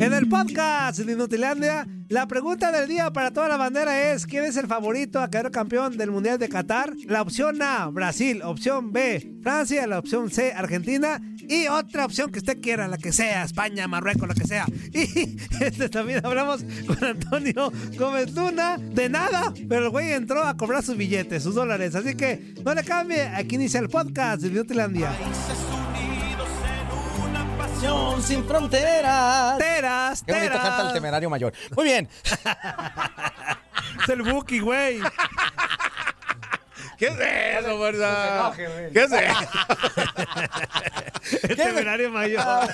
En el podcast de Inutilandia, la pregunta del día para toda la bandera es: ¿quién es el favorito a quedar campeón del Mundial de Qatar? La opción A, Brasil. Opción B, Francia. La opción C, Argentina. Y otra opción que usted quiera, la que sea, España, Marruecos, la que sea. Y este también hablamos con Antonio Gómez. De nada, pero el güey entró a cobrar sus billetes, sus dólares. Así que no le cambie. Aquí inicia el podcast de Inutilandia. Sin fronteras. Teras, Qué bonito teras. canta el temerario mayor. Muy bien. Es el Buki, güey. ¿Qué es eso, verdad? ¿Qué es eso? El temerario mayor.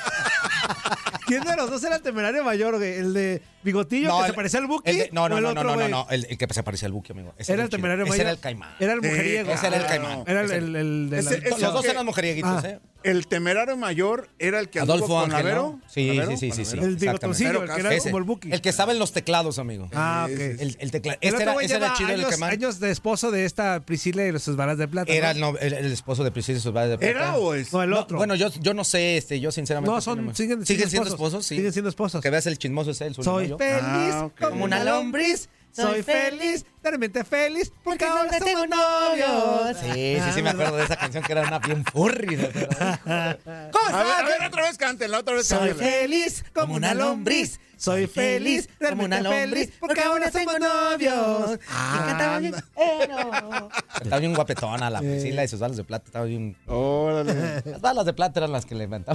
¿Quién de los dos era el temerario mayor, güey? ¿El de Bigotillo que se parecía al Buki? el de- no, no, el no, otro, no, no, güey? no, El, el que se parecía al Buki, amigo. Ese Era el chido. temerario Ese mayor. era el caimán. Era el Sí, mujeriego. ese era el caimán. Era el, Ese- el, el de la ese-. Los dos eran mujerieguitos, Ah. ¿eh? El temerario mayor era el que Adolfo con Ángel. ¿no? Sí, sí, sí, ¿Con sí, sí. El bigotoncillo, el que era Ese, como el Buki. El que estaba en los teclados, amigo. Ah, ok. El, el teclado. Este era, ese era chido el caimán. años de esposo de esta Priscila y sus balas de plata. Era ¿no? el, no- el- el esposo de Priscila y sus balas de plata. ¿Era o es? No, el No, otro. bueno, yo, yo no sé, este, yo sinceramente. No, son, siguen siendo esposos. sí. Siguen siendo esposos. Que veas el chismoso ese, el Soy feliz Ah, ok. como una lombriz. Soy feliz, realmente feliz, porque ahora tengo novios. Sí, sí, sí, me acuerdo de esa canción que era una bien furry. ¿no? ¿Cómo A ver, a ver, otra vez cántenla, otra vez Soy feliz como una lombriz. Soy feliz, realmente feliz, porque ahora tengo novios. Y cantaba bien. Estaba bien guapetona la Priscila y sus balas de plata. Estaba bien. Órale. Las balas de plata eran las que. No, no,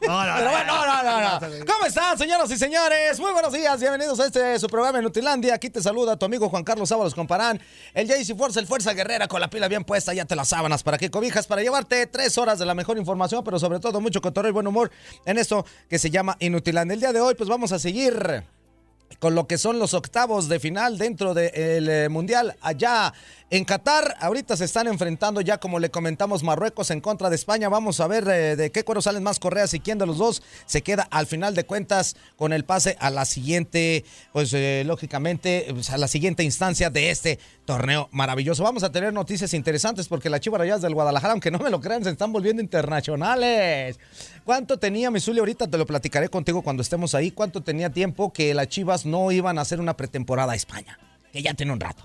Pero no, bueno, no, no, no. ¿Cómo están, señoras y señores? Muy buenos días. Bienvenidos a este su programa en Nutilandia. Aquí te saluda tu amigo Juan Carlos Ábalos Comparán. El JC Fuerza, el Fuerza Guerrera con la pila bien puesta. Ya te las sábanas para que cobijas, para llevarte tres horas de la mejor información, pero sobre todo mucho cotorreo y buen humor en esto que se llama Inutilandia. El día de hoy, pues vamos a seguir con lo que son los octavos de final dentro del eh, Mundial allá en Qatar. Ahorita se están enfrentando ya, como le comentamos, Marruecos en contra de España. Vamos a ver eh, de qué cuero salen más correas y quién de los dos se queda al final de cuentas con el pase a la siguiente, pues eh, lógicamente, pues, a la siguiente instancia de este torneo maravilloso. Vamos a tener noticias interesantes porque las Chivas del Guadalajara, aunque no me lo crean, se están volviendo internacionales. ¿Cuánto tenía Misuli? Ahorita te lo platicaré contigo cuando estemos ahí. ¿Cuánto tenía tiempo que las Chivas no iban a hacer una pretemporada a España? Que ya tiene un rato.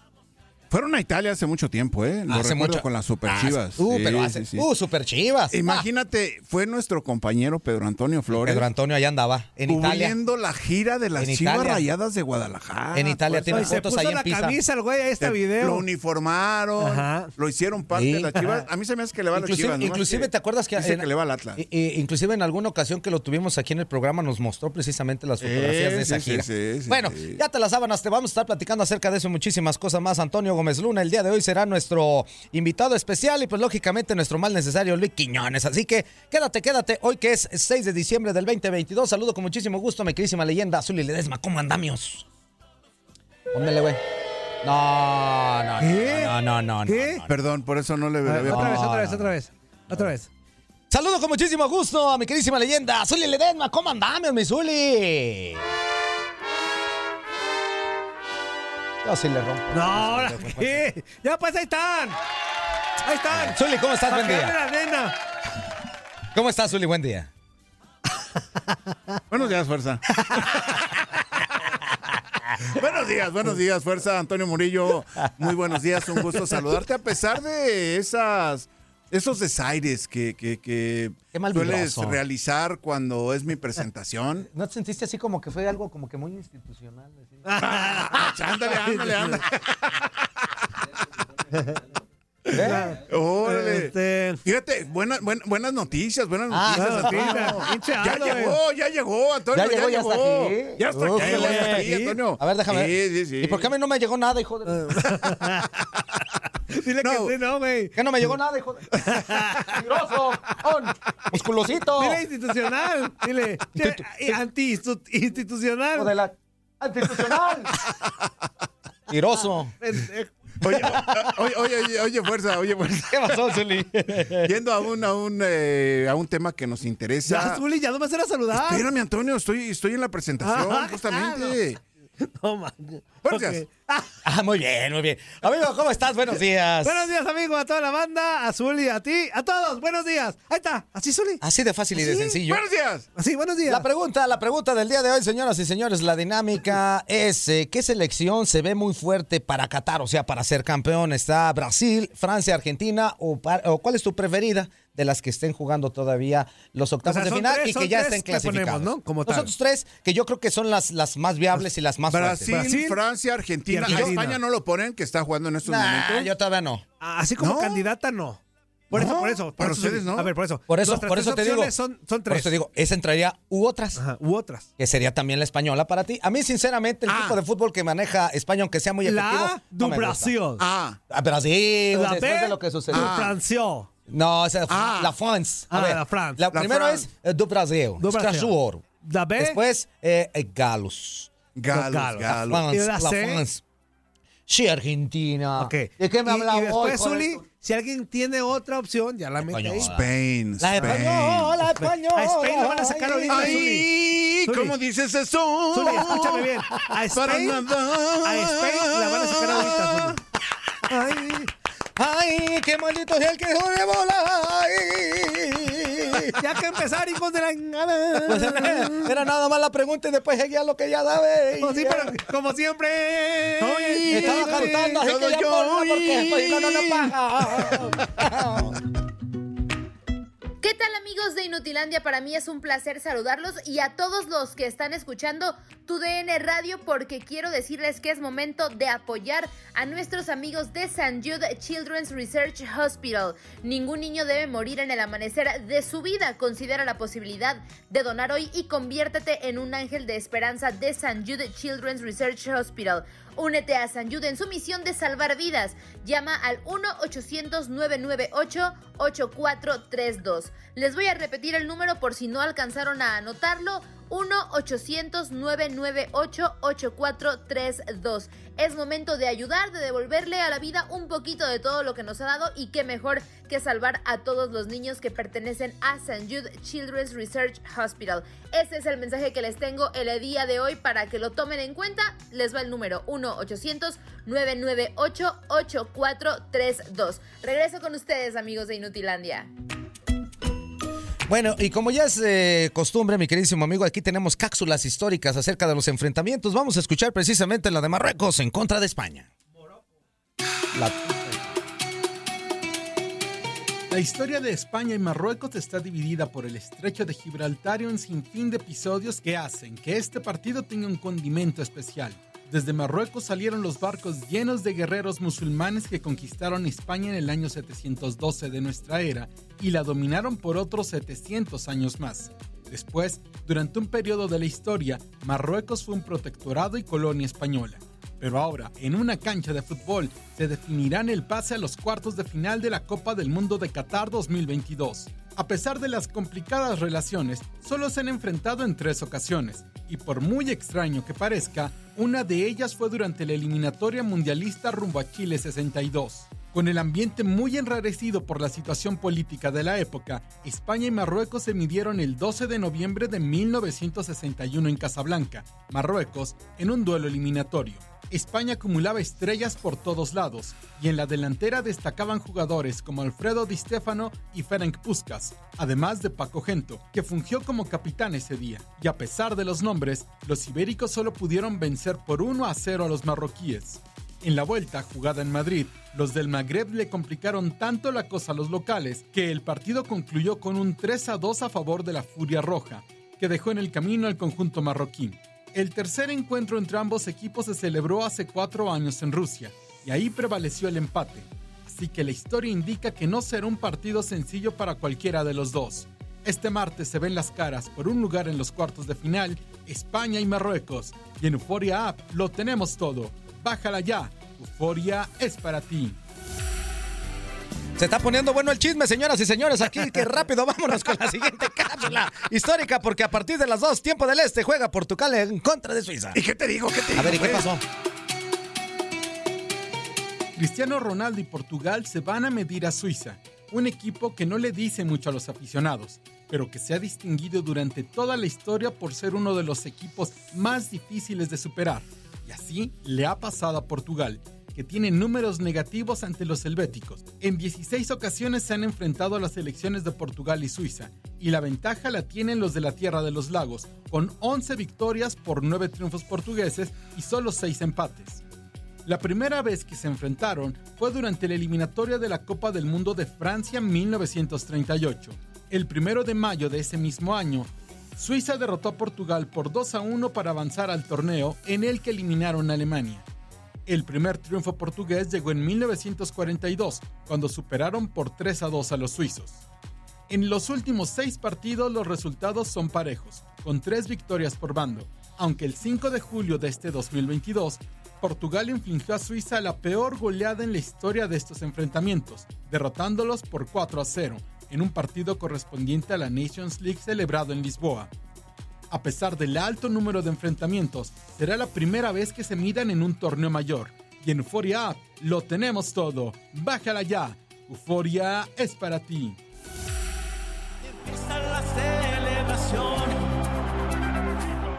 Fueron a Italia hace mucho tiempo, ¿eh? Lo Hace recuerdo mucho- con las Super Ah, Chivas. Uh, Sí, pero hace. sí, sí. Uh, super chivas. Imagínate, fue nuestro compañero Pedro Antonio Flores. Pedro Antonio allá andaba. En Italia. cubriendo la gira de las En Chivas Italia. Rayadas de Guadalajara. En Italia Pues, tiene fotos puso ahí en la Pisa. camisa el güey a este Lo video. uniformaron, Ajá. lo hicieron parte Sí. de las Chivas. A mí se me hace que le va a las Chivas. inclusive te acuerdas que en- que le va al Atlas. i- inclusive en alguna ocasión que lo tuvimos aquí en el programa nos mostró precisamente las fotografías de esa gira. sí, sí, bueno, sí. ya te las sábanas, te vamos a estar platicando acerca de eso y muchísimas cosas más. Antonio Gómez Luna el día de hoy será nuestro invitado especial y pues lógicamente nuestro mal necesario Luis Quiñones. Así que quédate, quédate. Hoy que es 6 de diciembre del 2022, saludo con muchísimo gusto a mi queridísima leyenda Azul Ledesma. ¿Cómo andamios? Póndele, güey. No, no, ¿Qué? no, no, no, no, ¿Qué? no. Perdón, por eso no le A ver, había otra vez, otra vez, otra vez. Otra vez. Saludo con muchísimo gusto a mi queridísima leyenda, Zuli Ledesma. ¿Cómo andamos, mi Zuli? Yo sí le rompo. No, qué. Ya pues ahí están. Ahí están. Zuli, ¿cómo estás? Buen día. la nena. ¿Cómo estás, Zuli? Buen día. Buenos días, fuerza. buenos días, buenos días, fuerza. Antonio Murillo, muy buenos días, un gusto saludarte a pesar de esas esos desaires que, que, que sueles realizar cuando es mi presentación. ¿No te sentiste así como que fue algo como que muy institucional? así? Ándale, ándale, ándale. ¿Eh? Órale. Este, Fíjate, buena- buen- buenas noticias, buenas Ah, noticias. noticias. Pinche ya llegó, ya llegó, Antonio. Ya llegó, ya está aquí. Ya está Uf, aquí, ya está aquí, Antonio. A ver, déjame Sí, ver. sí, sí. ¿Y por qué a mí no me llegó nada, hijo de... dile No. que sí, no, güey. ¿Qué no me llegó nada, hijo de... Tiroso, on, musculosito. Dile institucional. Dile. Anti-institucional. hijo de la... Institucional. Tiroso. Oye, oye, oye, oye, oye, fuerza, oye, fuerza. ¿Qué pasó, Zuli? Yendo a un, a un, eh, a un tema que nos Ya, interesa. Zuli, ya no me hacer a saludar. Espérame, Antonio, estoy, estoy en la presentación, Ah, justamente. No, man. Fuerzas. Ok. Ah, Ah, muy bien, muy bien. Amigo, ¿cómo estás? Buenos días. buenos días, amigo, a toda la banda, a Zuli, a ti, a todos. Buenos días. Ahí está. Así, Zuli. Así de fácil y de sencillo. Buenos días. Así, buenos días. La pregunta, la pregunta del día de hoy, señoras y señores, la dinámica es eh, ¿qué selección se ve muy fuerte para Qatar? O sea, para ser campeón, ¿está Brasil, Francia, Argentina o cuál es tu preferida de las que estén jugando todavía los octavos O sea, de final tres- y que ya estén clasificados? ponemos, ¿no? Como tal. Nosotros tres, que yo creo que son las, las más viables y las más Brasil, fuertes. Brasil Francia, Argentina. y Argentina. España no lo ponen, que está jugando en estos Nah, momentos. yo todavía no. Ah, Así como ¿No? candidata, no. Por eso, por eso. para ustedes. ¿no? A ver, por eso. Por eso, por eso te digo. Son, son Por tres. eso te digo, esa entraría u otras. Ajá, u otras. Que sería también la española para ti. A mí, sinceramente, el Ah. tipo de fútbol que maneja España, aunque sea muy efectivo. La no du me gusta. Brasil. Ah, A Brasil, La después B de lo que sucedió. Ah. Francia. No, esa es Ah. la France. A Ah, ver, la France. La, La primero France. es eh, do Brasil. Du Brasil. Strasbourg. La B. Después, eh, eh, Galos. Galos, Galos. La Galos. France. ¿Y la la? France. Sí, Argentina. Ok. ¿De qué me Y- hablaba Y después, hoy, Zuli, si alguien tiene otra opción, ya la mete ahí. Spain, La Spain. española, la española. A Spain lo van a sacar ahorita, Ay, Zuli. ¿cómo dices eso? Zuli, escúchame bien. A Para Spain, a Spain la van a sacar ahorita, Zuli. Ay, Ay, qué maldito es el que jode bola. Ay. ya que empezar, hijos de la Pues era, era nada más la pregunta y después seguía lo que ya sabes. Pues sí, como siempre. Estaba cantando, así que ya ponla, porque después no, no, no paga. ¿Qué tal amigos de Inutilandia? Para mí es un placer saludarlos y a todos los que están escuchando tu DN Radio porque quiero decirles que es momento de apoyar a nuestros amigos de St. Jude Children's Research Hospital. Ningún niño debe morir en el amanecer de su vida. Considera la posibilidad de donar hoy y conviértete en un ángel de esperanza de St. Jude Children's Research Hospital. Únete a San Jude en su misión de salvar vidas. Llama al 1-800-998-8432. Les voy a repetir el número por si no alcanzaron a anotarlo. 1-800-998-8432. Es momento de ayudar, de devolverle a la vida un poquito de todo lo que nos ha dado y qué mejor que salvar a todos los niños que pertenecen a St. Jude Children's Research Hospital. Ese es el mensaje que les tengo el día de hoy para que lo tomen en cuenta. Les va el número 1-800-998-8432. Regreso con ustedes, amigos de Inutilandia. Bueno, y como ya es eh, costumbre, mi queridísimo amigo, aquí tenemos cápsulas históricas acerca de los enfrentamientos. Vamos a escuchar precisamente la de Marruecos en contra de España. La- La historia de España y Marruecos está dividida por el estrecho de Gibraltar y un sinfín de episodios que hacen que este partido tenga un condimento especial. Desde Marruecos salieron los barcos llenos de guerreros musulmanes que conquistaron España en el año 712 de nuestra era y la dominaron por otros 700 años más. Después, durante un periodo de la historia, Marruecos fue un protectorado y colonia española. Pero ahora, en una cancha de fútbol, se definirán el pase a los cuartos de final de la Copa del Mundo de Qatar 2022. A pesar de las complicadas relaciones, solo se han enfrentado en tres ocasiones, y por muy extraño que parezca, una de ellas fue durante la eliminatoria mundialista rumbo a Chile 62. Con el ambiente muy enrarecido por la situación política de la época, España y Marruecos se midieron el 12 de noviembre de 1961 en Casablanca, Marruecos, en un duelo eliminatorio. España acumulaba estrellas por todos lados, y en la delantera destacaban jugadores como Alfredo Di Stefano y Ferenc Puskas, además de Paco Gento, que fungió como capitán ese día. Y a pesar de los nombres, los ibéricos solo pudieron vencer por 1 a 0 a los marroquíes. En la vuelta, jugada en Madrid, los del Magreb le complicaron tanto la cosa a los locales que el partido concluyó con un 3 a 2 a favor de la Furia Roja, que dejó en el camino al conjunto marroquí. El tercer encuentro entre ambos equipos se celebró hace cuatro años en Rusia, y ahí prevaleció el empate. Así que la historia indica que no será un partido sencillo para cualquiera de los dos. Este martes se ven las caras por un lugar en los cuartos de final, España y Marruecos. Y en Euforia App lo tenemos todo. Bájala ya. Euforia es para ti. Se está poniendo bueno el chisme, señoras y señores. Aquí, que rápido, vámonos con la siguiente cápsula histórica, porque a partir de las dos, tiempo del este, juega Portugal en contra de Suiza. ¿Y qué te digo? ¿Qué te A ver, ¿y digo, qué pasó? Cristiano Ronaldo y Portugal se van a medir a Suiza, un equipo que no le dice mucho a los aficionados, pero que se ha distinguido durante toda la historia por ser uno de los equipos más difíciles de superar. Y así le ha pasado a Portugal, que tiene números negativos ante los helvéticos. En 16 ocasiones se han enfrentado a las selecciones de Portugal y Suiza, y la ventaja la tienen los de la Tierra de los Lagos, con 11 victorias por 9 triunfos portugueses y solo 6 empates. La primera vez que se enfrentaron fue durante la eliminatoria de la Copa del Mundo de Francia en 1938. El primero de mayo de ese mismo año, Suiza derrotó a Portugal por 2 a 1 para avanzar al torneo en el que eliminaron a Alemania. El primer triunfo portugués llegó en 1942, cuando superaron por 3 a 2 a los suizos. En los últimos seis partidos los resultados son parejos, con tres victorias por bando, aunque el 5 de julio de este 2022, Portugal infligió a Suiza la peor goleada en la historia de estos enfrentamientos, derrotándolos por 4 a 0, en un partido correspondiente a la Nations League celebrado en Lisboa. A pesar del alto número de enfrentamientos, será la primera vez que se midan en un torneo mayor. Y en Euphoria App lo tenemos todo. Bájala ya. Euforia es para ti.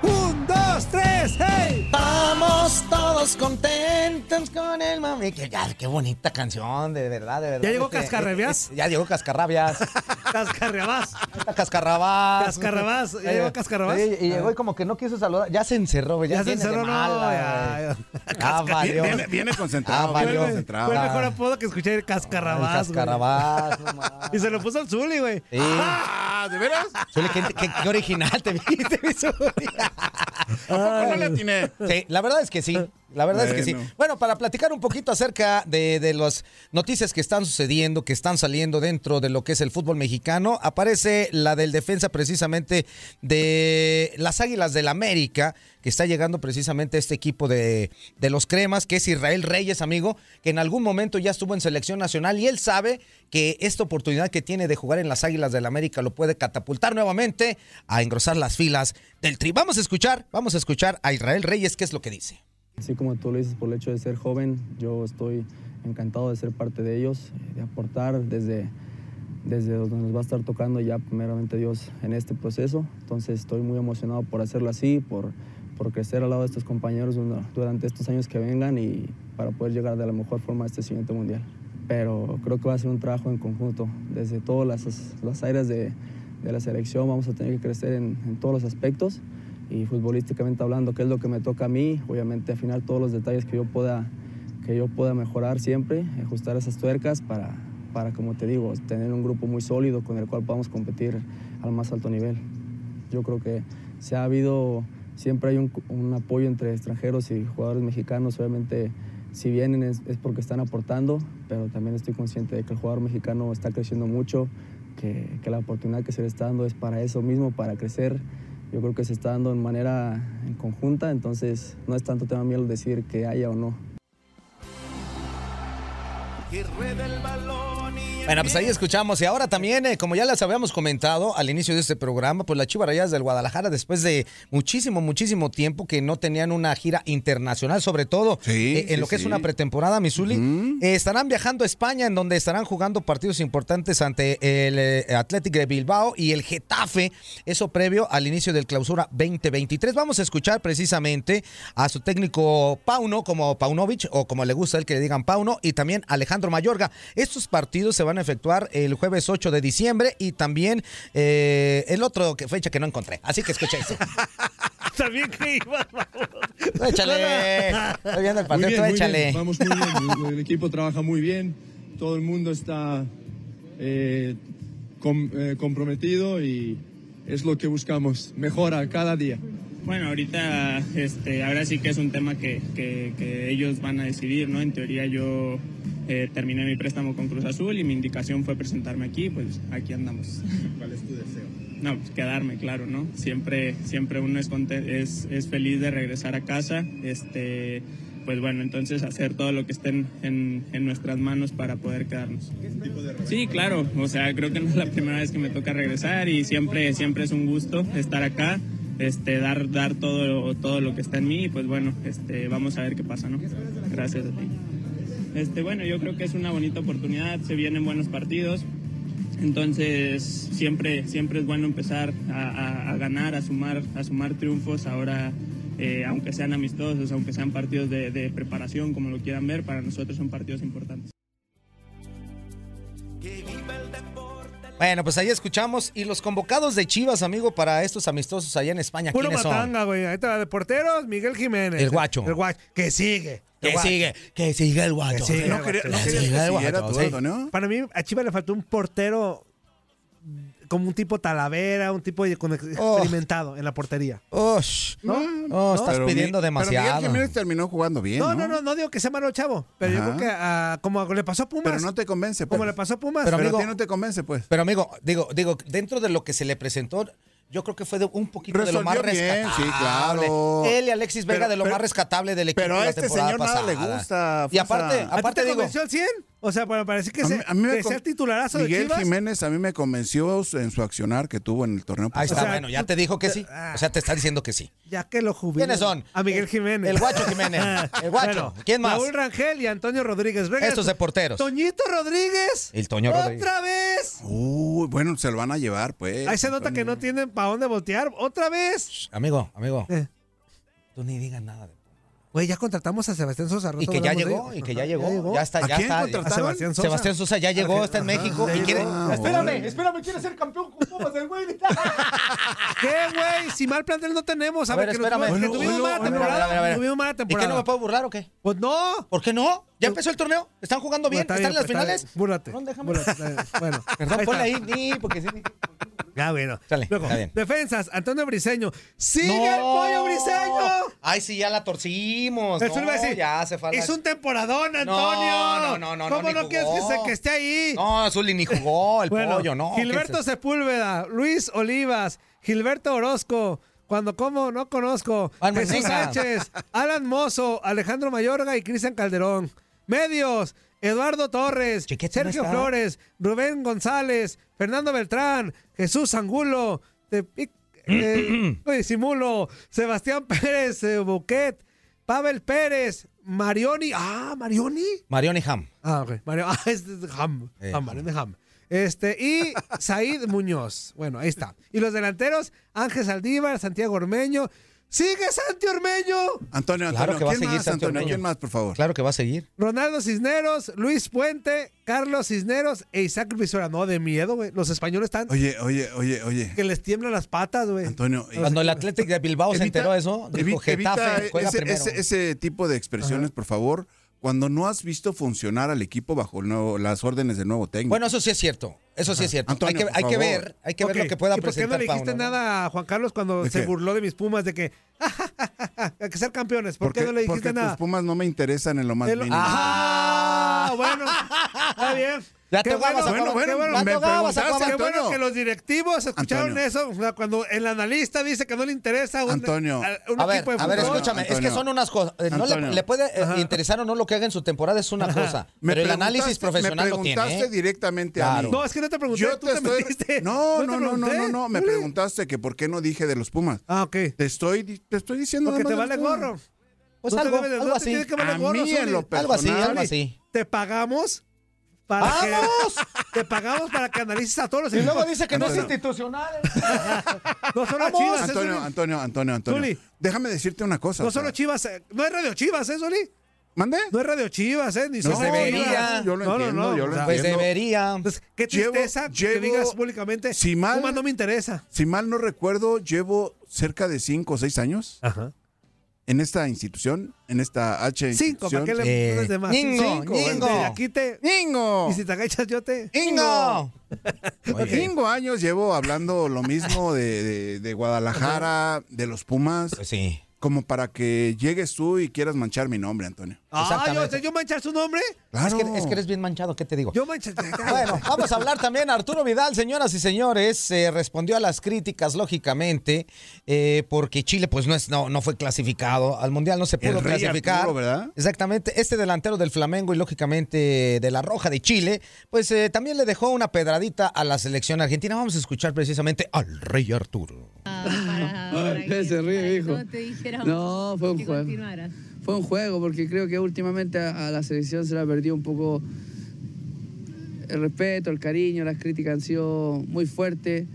¡Un, dos, tres, hey! Vamos todos contentos con el mami. Qué, ya, qué bonita canción, de verdad, de verdad. ¿Ya llegó Este, Cascarrabias? eh, Ya llegó Cascarrabias. Está Cascarrabás. Cascarrabás, ¿ya llegó Cascarrabás? Sí, y llegó y como que no quiso saludar. Ya se encerró, güey. Ya, Ya se encerró, no, mala, ya, güey. Ah, valió. Viene, viene concentrado. Ah, viene valió. concentrado. Fue el Ah. mejor apodo que escuché, el Cascarrabás. El. Cascarrabás, no. Y se lo puso al Zuli, güey. Sí. Ah, ¿de veras? Zuli, qué, qué- qué original te viste, mi Zuli. ¿Cómo no le atiné? Sí, la verdad es que sí. La verdad es que sí. Bueno. Para platicar un poquito acerca de, de las noticias que están sucediendo, que están saliendo dentro de lo que es el fútbol mexicano, aparece la del defensa precisamente de las Águilas del América, que está llegando precisamente a este equipo de, de los cremas, que es Israel Reyes, amigo, que en algún momento ya estuvo en selección nacional y él sabe que esta oportunidad que tiene de jugar en las Águilas del América lo puede catapultar nuevamente a engrosar las filas del tri. Vamos a escuchar, vamos a escuchar a Israel Reyes, qué es lo que dice. Así como tú lo dices, por el hecho de ser joven, yo estoy encantado de ser parte de ellos, de aportar desde, desde donde nos va a estar tocando ya primeramente Dios en este proceso. Entonces estoy muy emocionado por hacerlo así, por, por crecer al lado de estos compañeros dura- durante estos años que vengan y para poder llegar de la mejor forma a este siguiente mundial. Pero creo que va a ser un trabajo en conjunto, desde todas las, las áreas de, de la selección vamos a tener que crecer en, en todos los aspectos y futbolísticamente hablando, qué es lo que me toca a mí, obviamente afinar todos los detalles que yo pueda, que yo pueda mejorar siempre, ajustar esas tuercas para, para, como te digo, tener un grupo muy sólido con el cual podamos competir al más alto nivel. Yo creo que se ha habido, siempre hay un, un apoyo entre extranjeros y jugadores mexicanos, obviamente si vienen es, porque están aportando, pero también estoy consciente de que el jugador mexicano está creciendo mucho, que, que la oportunidad que se le está dando es para eso mismo, para crecer yo creo que se está dando en manera en conjunta, entonces no es tanto tema mío decir que haya o no. Bueno, pues ahí escuchamos. Y ahora también, eh, como ya les habíamos comentado al inicio de este programa, pues las Chivas Rayadas del Guadalajara, después de muchísimo, muchísimo tiempo que no tenían una gira internacional, sobre todo Sí, eh, en sí, lo que es una pretemporada, Misuli, eh, estarán viajando a España, en donde estarán jugando partidos importantes ante el Athletic de Bilbao y el Getafe, eso previo al inicio del clausura 2023. Vamos a escuchar precisamente a su técnico Pauno, como Paunovic, o como le gusta a él que le digan Pauno, y también Alejandro Mayorga. Estos partidos se van a efectuar el jueves 8 de diciembre y también eh, el otro que, fecha que no encontré. Así que escuchen eso. también que ibas, Tú échale. Estoy viendo el partido, bien, échale. bien, Vamos muy bien. El, el equipo trabaja muy bien. Todo el mundo está eh, com- eh, comprometido y es lo que buscamos. Mejora cada día. Bueno, ahorita, este, ahora sí que es un tema que, que- que ellos van a decidir, ¿no? En teoría yo eh, terminé mi préstamo con Cruz Azul y mi indicación fue presentarme aquí, pues aquí andamos. ¿Cuál es tu deseo? No, pues quedarme, claro, ¿no? Siempre, siempre uno es, es, es feliz de regresar a casa, este, pues bueno, entonces hacer todo lo que esté en, en- en nuestras manos para poder quedarnos. Sí, claro, o sea, creo que no es la primera vez que me toca regresar y siempre, siempre es un gusto estar acá, este, dar, dar todo, todo lo que está en mí y pues bueno, este, vamos a ver qué pasa, ¿no? Gracias a ti. Este, bueno, yo creo que es una bonita oportunidad, se vienen buenos partidos, entonces siempre, siempre es bueno empezar a, ganar, a sumar, a sumar triunfos. Ahora, eh, aunque sean amistosos, aunque sean partidos de, de preparación, como lo quieran ver, para nosotros son partidos importantes. Bueno, pues ahí escuchamos. Y los convocados de Chivas, amigo, para estos amistosos allá en España, Puro ¿quiénes son? matanga, güey. Ahí está de porteros, Miguel Jiménez. El guacho. El guacho. Que sigue. Que guacho. sigue, que sigue el guacho. Que sigue, No el quería- guacho. no que el guacho, tú, sí. Antonio. Para mí, a Chivas le faltó un portero como un tipo Talavera, un tipo con- experimentado en la portería. Ush. ¿No? No, estás Pero pidiendo Mi- pero Miguel demasiado. Jiménez terminó jugando bien, no, ¿no? no, no, no digo que sea malo chavo, pero yo Ajá. creo que ah, como le pasó a Pumas. Pero no te convence, pues. Como le pasó a Pumas. Pero, Pero amigo, a ti no te convence, pues. Pero amigo, digo, digo, dentro de lo que se le presentó, yo creo que fue de un poquito de lo más Resolvió bien, rescatable. sí, claro. Él y Alexis Vega Pero- de lo pero- más rescatable del equipo pero a de la este temporada señor nada le pasada. gusta, Y aparte, Fuerza. ¿A ti aparte te digo, convenció al 100? O sea, para parecer que, A mí- sea, a mí me que con- sea el titularazo de Miguel Chivas. Jiménez a mí me convenció en su accionar que tuvo en el torneo ahí está, bueno, ya te dijo que sí. O sea, te está diciendo que sí. Ya que lo jubiló. ¿Quiénes son? A Miguel Jiménez. El Guacho Jiménez. El Guacho. Bueno, ¿Quién más? Raúl Rangel y Antonio Rodríguez. Venga, Estos de porteros. Toñito Rodríguez. El Toño Rodríguez. ¡Otra vez! Uy, bueno, se lo van a llevar, pues. Ahí se nota que no tienen para dónde voltear. ¡Otra vez! Amigo, amigo. Eh. Tú ni digas nada. Güey, ya contratamos a Sebastián Sosa. Y que ya llegó, y que ya llegó. Ya está, ¿A ya está. A Sebastián Sosa. Sebastián Sosa ya llegó, está en México ya y quiere. llegó. Espérame, espérame, quiere ser campeón con Pumas el güey. ¿Qué, güey? Si mal plantel no tenemos. A, A ver, espérame. Bueno, tuvimos mala temporada. Tuvimos mala ¿Y temporada. qué no me puedo burlar o qué? Pues no. ¿Por qué no? ¿Ya empezó el torneo? ¿Están jugando bien? Está ¿Están en las pues, finales? bien. Bueno, Perdón, ahí ponle ahí, ni, porque sí. Ya, bueno. Sale, Luego, está bien. defensas, Antonio Briseño. ¡Sigue No. el pollo Briseño! Ay, sí, ya la torcimos. El No, iba a decir, ya hace falta. Es un temporadón, Antonio. No, no, no, no, ¿Cómo no, quieres que, se- que esté ahí? No, Zuli ni jugó el Bueno, pollo, no. Gilberto ¿qué es- Sepúlveda, Luis Olivas, Gilberto Orozco. Cuando como, no conozco. Juan Jesús Mendiga. Sánchez, Alan Mozo, Alejandro Mayorga y Cristian Calderón. Medios, Eduardo Torres, Chiquete, ¿no Sergio está? Flores, Rubén González, Fernando Beltrán, Jesús Angulo, Tepic- eh, no disimulo, Sebastián Pérez, eh, Buquet, Pavel Pérez, Marioni. Ah, Marioni. Marioni Ham. Ah, ok. Mario, ah, es de Ham. Eh, Ham, Marioni Ham. Este, y Said Muñoz. Bueno, ahí está. Y los delanteros, Ángel Saldívar, Santiago Ormeño. ¡Sigue Santi Ormeño! Antonio, Claro Antonio, que va a ¿quién seguir más, Santi Antonio? Ormeño. ¿Quién más, por favor? Claro que va a seguir. Ronaldo Cisneros, Luis Puente, Carlos Cisneros e Isaac Visora. No, de miedo, güey. Los españoles están Oye, oye, oye, oye. que les tiemblan las patas, güey. Antonio, eh, Cuando el Atlético de Bilbao se evita- enteró de eso, dijo evi- evita Getafe juega ese, primero. ese- ese tipo de expresiones, por favor, cuando no has visto funcionar al equipo bajo el nuevo- las órdenes del nuevo técnico. Bueno, eso sí es cierto. Eso sí es cierto. Antonio, hay que, hay que ver, hay que ver lo que pueda ¿Y por qué no presentar le dijiste nada a Juan Carlos cuando ¿De se qué? burló de mis Pumas de que hay que ser campeones? ¿Por, qué no le dijiste porque nada? tus Pumas no me interesan en lo más El- mínimo. Ah, bueno, está bien. Ya Qué te bueno, bueno, bueno, bueno, me preguntaste, qué bueno que los directivos escucharon Antonio. eso. O sea, cuando el analista dice que no le interesa un, Antonio. a- un A ver, equipo de a ver, fútbol. escúchame, es que son unas cosas. eh, No le, puede eh, Ajá. interesar o no lo que haga en su temporada es una cosa, Me pero el análisis profesional me lo tiene. preguntaste ¿eh? directamente a Claro. mí. No, es que no te pregunté, Yo tú te te estoy- metiste. No, no, no, no, no, no, me preguntaste que por qué no dije de los Pumas. Ah, ok. Te estoy, te estoy diciendo Porque te vale gorro. Pues algo, algo así. A gorro, mí en lo Algo así, personal, algo así. Te pagamos para que ¡Vamos! te pagamos para que analices a todos los Y luego equipos. dice que no es institucional. No solo ¡Vamos! Chivas, ¿eh, Antonio? Antonio, Antonio, Antonio. Zuli. Déjame decirte una cosa. No sea, solo Chivas, eh, no es Radio Chivas, ¿eh, Zuli? ¿Mande? No es Radio Chivas, ¿eh? Ni No, son debería. Yo lo No, no, entiendo, no. yo lo Pues entiendo. debería. Entonces, qué Llevo- tristeza que llevo- digas públicamente. si mal- no me interesa. Si mal no recuerdo, llevo cerca de cinco o seis años Ajá. En esta institución, en esta H Cinco, ¿para institución. qué le Eh, pones de más? Cinco, Ñingo. este, aquí te... ¡Ingo! Y si te agachas yo te... ¡Ingo! Muy bien. Cinco años llevo hablando lo mismo de, de- de Guadalajara, de los Pumas, Pues sí. como para que llegues tú y quieras manchar mi nombre, Antonio. Ah, yo. ¿yo manchar su nombre? Claro. Es, que, es que eres bien manchado, ¿qué te digo? Yo manchar... Bueno, vamos a hablar también. Arturo Vidal, señoras y señores, eh, respondió a las críticas, lógicamente, eh, porque Chile pues no, es, no, no fue clasificado al Mundial, no se pudo El rey clasificar. Arturo, ¿verdad? Exactamente. Este delantero del Flamengo y, lógicamente, de la Roja de Chile, pues eh, también le dejó una pedradita a la selección argentina. Vamos a escuchar precisamente al rey Arturo. Ay, se ríe, hijo. No, fue un juego. Fue un juego porque creo que últimamente a, la selección se le ha perdido un poco el respeto, el cariño, las críticas han sido muy fuertes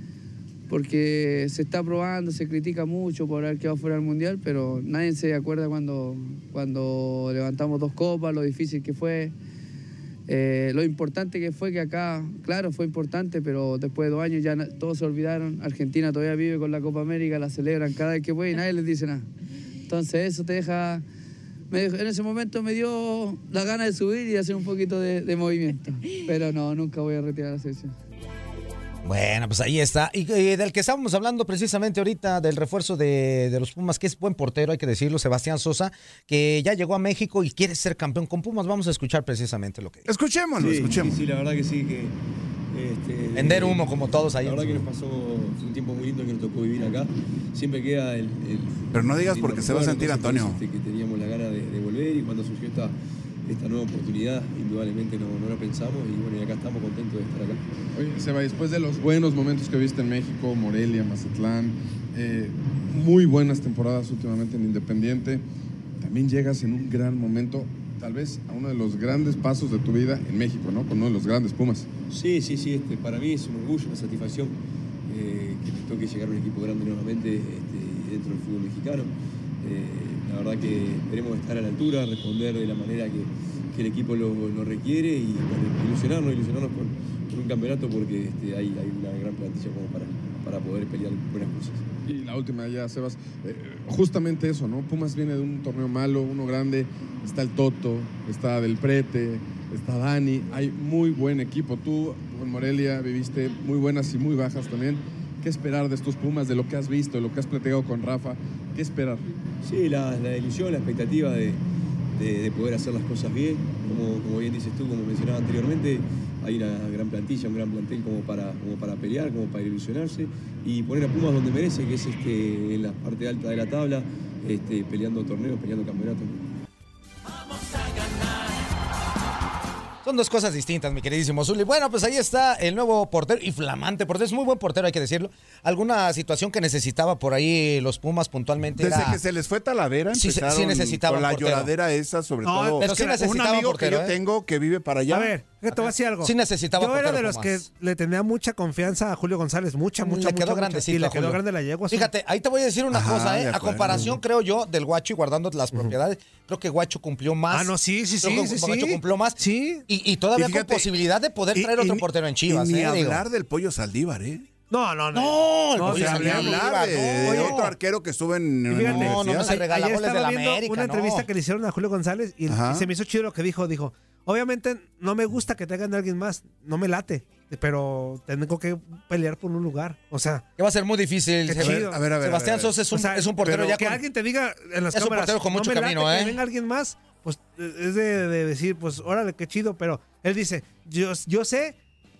porque se está probando, se critica mucho por haber quedado fuera del mundial, pero nadie se acuerda cuando, cuando levantamos dos copas, lo difícil que fue. Eh, lo importante que fue que acá, claro, fue importante, pero después de dos años ya todos se olvidaron. Argentina todavía vive con la Copa América, la celebran cada vez que puede y nadie les dice nada. Entonces eso te deja, me en ese momento me dio la gana de subir y hacer un poquito de, de movimiento. Pero no, nunca voy a retirar la selección. Bueno, pues ahí está. Y del que estábamos hablando precisamente ahorita, del refuerzo de, de los Pumas, que es buen portero, hay que decirlo, Sebastián Sosa, que ya llegó a México y quiere ser campeón con Pumas. Vamos a escuchar precisamente lo que dice. Escuchémoslo, Sí, escuchemos. Sí, sí, la verdad que sí, que... este, Vender humo como todos ahí. La verdad que nos pasó un tiempo muy lindo que nos tocó vivir acá. Siempre queda el... el- Pero no digas el porque se va a sentir Antonio. este, que teníamos la gana de, de volver y cuando surgió esta, esta nueva oportunidad, indudablemente no, no lo pensamos y bueno, y acá estamos contentos de estar acá. Oye, Seba, después de los buenos momentos que viste en México, Morelia, Mazatlán, eh, muy buenas temporadas últimamente en Independiente, también llegas en un gran momento, tal vez a uno de los grandes pasos de tu vida en México, ¿no? Con uno de los grandes Pumas. Sí, sí, sí, este, para mí es un orgullo, una satisfacción eh, que me toque llegar a un equipo grande nuevamente este, dentro del fútbol mexicano. Eh, la verdad que esperemos estar a la altura, responder de la manera que, el equipo lo, requiere y ilusionarnos, ilusionarnos con, con un campeonato porque este, hay, hay una gran plantilla como para, para poder pelear buenas cosas. Y la última ya, Sebas, eh, justamente eso, ¿no? Pumas viene de un torneo malo, uno grande, está el Toto, está Del Prete, está Dani, hay muy buen equipo. Tú con Morelia viviste muy buenas y muy bajas también. ¿Qué esperar de estos Pumas, de lo que has visto, de lo que has platicado con Rafa? ¿Qué esperar? Sí, la, la ilusión, la expectativa de, de- de poder hacer las cosas bien. Como, como bien dices tú, como mencionaba anteriormente, hay una gran plantilla, un gran plantel como para, como para pelear, como para ilusionarse y poner a Pumas donde merece, que es este, en la parte alta de la tabla, este, peleando torneos, peleando campeonatos. Son dos cosas distintas, mi queridísimo Zuli. Bueno, pues ahí está el nuevo portero y flamante portero. Es muy buen portero, hay que decirlo. ¿Alguna situación que necesitaba por ahí los Pumas puntualmente? Desde era- que se les fue Talavera, Sí, sí, empezaron sí necesitaba con la un portero. lloradera esa, sobre No, todo. pero sí un necesitaba amigo portero, que yo ¿eh? tengo que vive para allá. A ver, te voy a decir algo. Sí necesitaba Yo era de los que le tenía mucha confianza a Julio González. Mucha, Le mucha, quedó mucha, grandecito mucha. Y le quedó Julio. grande la yegua. sí. Fíjate, ahí te voy a decir una Ajá, cosa, ¿eh? A comparación, creo yo, del Guacho y guardando las propiedades, creo que Guacho cumplió más. Ah, no, sí, sí, Creo sí, que sí, Guacho sí. cumplió más. Sí. Y, y todavía Y fíjate, con posibilidad de poder y- traer y otro portero en Chivas, y ni ¿eh? Digo. hablar del pollo Saldívar, ¿eh? No, no, no. No, No, Ni Saldívar, hablar de, otro arquero que estuvo en, fíjate, la no, no, universidad. se regala ayer goles de estaba la viendo América, una no. entrevista que le hicieron a Julio González y, se me hizo chido lo que dijo. Dijo, obviamente no me gusta que traigan a alguien más, no me late, pero tengo que pelear por un lugar. O sea, Que va a ser muy difícil. Qué Se- chido. A ver, a ver, Sebastián a ver. Sosa es un, o sea, es un portero pero ya que con- alguien te diga en las Es un cámaras, portero con "No mucho late camino, que ¿eh?" venga alguien más, pues es de, de decir, pues órale, qué chido, pero él dice, yo, yo sé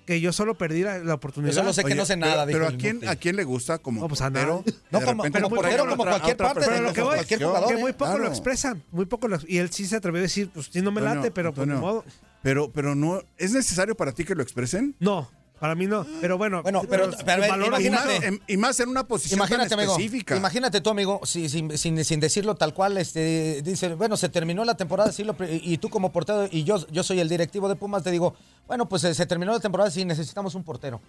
que yo solo perdí la, la oportunidad. Yo solo sé que no sé pero- nada, Pero, ¿a quién. ¿a quién le gusta como No, pues a portero? No, de como- repente como otra- cualquier otra parte, Pero lo que voy, cualquier jugador, que muy poco Claro. lo expresan, muy poco lo Y él sí se atrevió a decir, pues sí, no me Antonio, late, pero pues ni Antonio, modo. Pero, pero no, ¿es necesario para ti que lo expresen? No, para mí no. Pero bueno, Bueno, pero- Y más, Imagínate. en, y más en una posición Imagínate, tan amigo. específica. Imagínate tú, amigo, si- sin, sin, sin decirlo tal cual, este, dice, bueno, se terminó la temporada, sí, lo y tú como portero, y yo, yo soy el directivo de Pumas, te digo, bueno, pues eh, se terminó la temporada, sí, necesitamos un portero.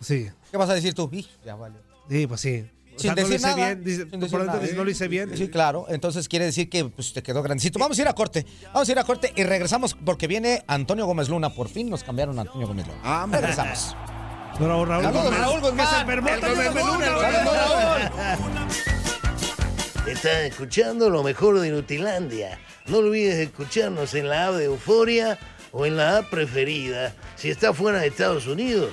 Sí, ¿Qué vas a decir tú? Ya vale. sí, pues sí. Sin sea, no lo decir hice nada. no lo hice bien. Sí, claro. Entonces quiere decir que pues, te quedó grandecito. Vamos a ir a corte. Vamos a ir a corte y regresamos porque viene Antonio Gómez Luna. Por fin nos cambiaron a Antonio Gómez Luna. Ah. Regresamos. No, Raúl, Raúl Saludos, Raúl Guzmán. Estás escuchando lo mejor de Nutilandia. No olvides escucharnos en la app de Euforia o en la app preferida si estás fuera de Estados Unidos.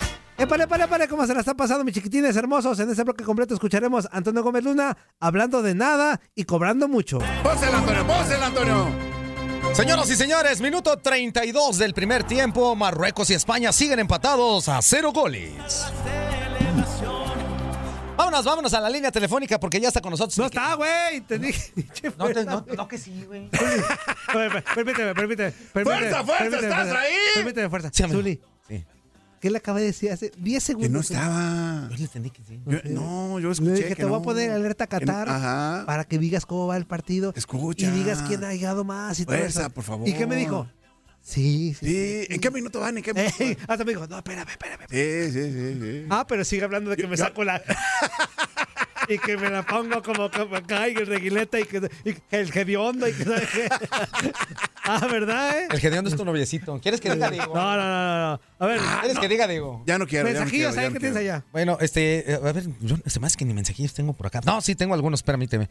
Épale, épale, épale, ¿cómo se la están pasando, mis chiquitines hermosos? En este bloque completo escucharemos a Antonio Gómez Luna hablando de nada y cobrando mucho. ¡Pósela, Antonio! ¡Pósela, Antonio! Señoras y señores, minuto 32 del primer tiempo. Marruecos y España siguen empatados a cero goles. Vámonos, vámonos a la línea telefónica porque ya está con nosotros. No está, güey. Te dije. No, te- no, no que sí, güey. Permíteme, permíteme. permíteme ¡Fuerza, fuerza! permíteme, ¿Estás ahí? Permíteme, fuerza. Sí. Zuli, Sí. ¿qué le acabé de decir hace 10 segundos? Que no estaba. Yo le entendí que sí. Yo- no, yo Le escuché dije, que te voy a no. poner alerta Que no- Qatar para que digas cómo va el partido. Escucha. Y digas quién ha llegado más y todo Fuerza, eso. por favor. ¿Y qué me dijo? Sí, sí. Sí, ¿en qué minuto van? ¿En qué minuto van? hasta me dijo, no, espérame, espérame. Sí, sí, sí, sí. Ah, pero sigue hablando de que me Yo- saco la. y que me la pongo como, como acá y el reguileta y que, y que el hediondo y que. ah, ¿verdad, eh? El Gedeón es tu noviecito. ¿Quieres que diga Diego? No, no, no, no, no. A ver, ¿Quieres que diga Diego? Ya no quiero. mensajillos, ¿sabes no qué tienes allá? Bueno, este, eh, a ver, yo me hace que ni mensajillos tengo por acá. No, sí tengo algunos, permíteme.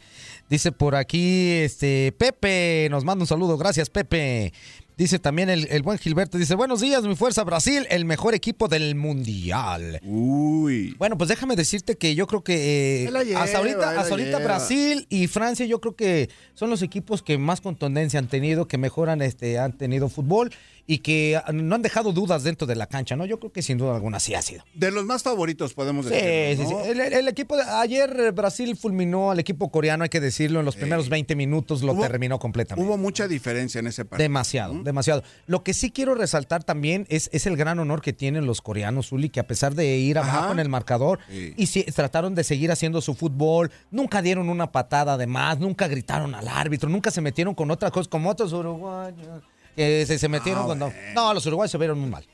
Dice por aquí, este, Pepe, nos manda un saludo, gracias, Pepe. Dice también el, el buen Gilberto, dice, buenos días, mi fuerza Brasil, el mejor equipo del mundial. Uy. Bueno, pues déjame decirte que yo creo que eh, lleva, hasta ahorita, hasta ahorita. Brasil y Francia yo creo que son los equipos que más contundencia han tenido, que mejoran, este, han tenido fútbol y que ah, no han dejado dudas dentro de la cancha, ¿no? Yo creo que sin duda alguna sí ha sido. De los más favoritos, podemos Sí, decir. sí, sí. El, el equipo de, ayer eh, Brasil fulminó al equipo coreano, hay que decirlo, en los primeros 20 minutos lo Hubo- terminó completamente. Hubo mucha diferencia en ese partido. Demasiado, demasiado. Lo que sí quiero resaltar también es, es el gran honor que tienen los coreanos, Uli, que a pesar de ir abajo en el marcador, Sí. y sí, trataron de seguir haciendo su fútbol, nunca dieron una patada de más, nunca gritaron al árbitro, nunca se metieron con otras cosas, como otros uruguayos, que se, se metieron Ah, cuando... bueno. No, los uruguayos se vieron muy mal.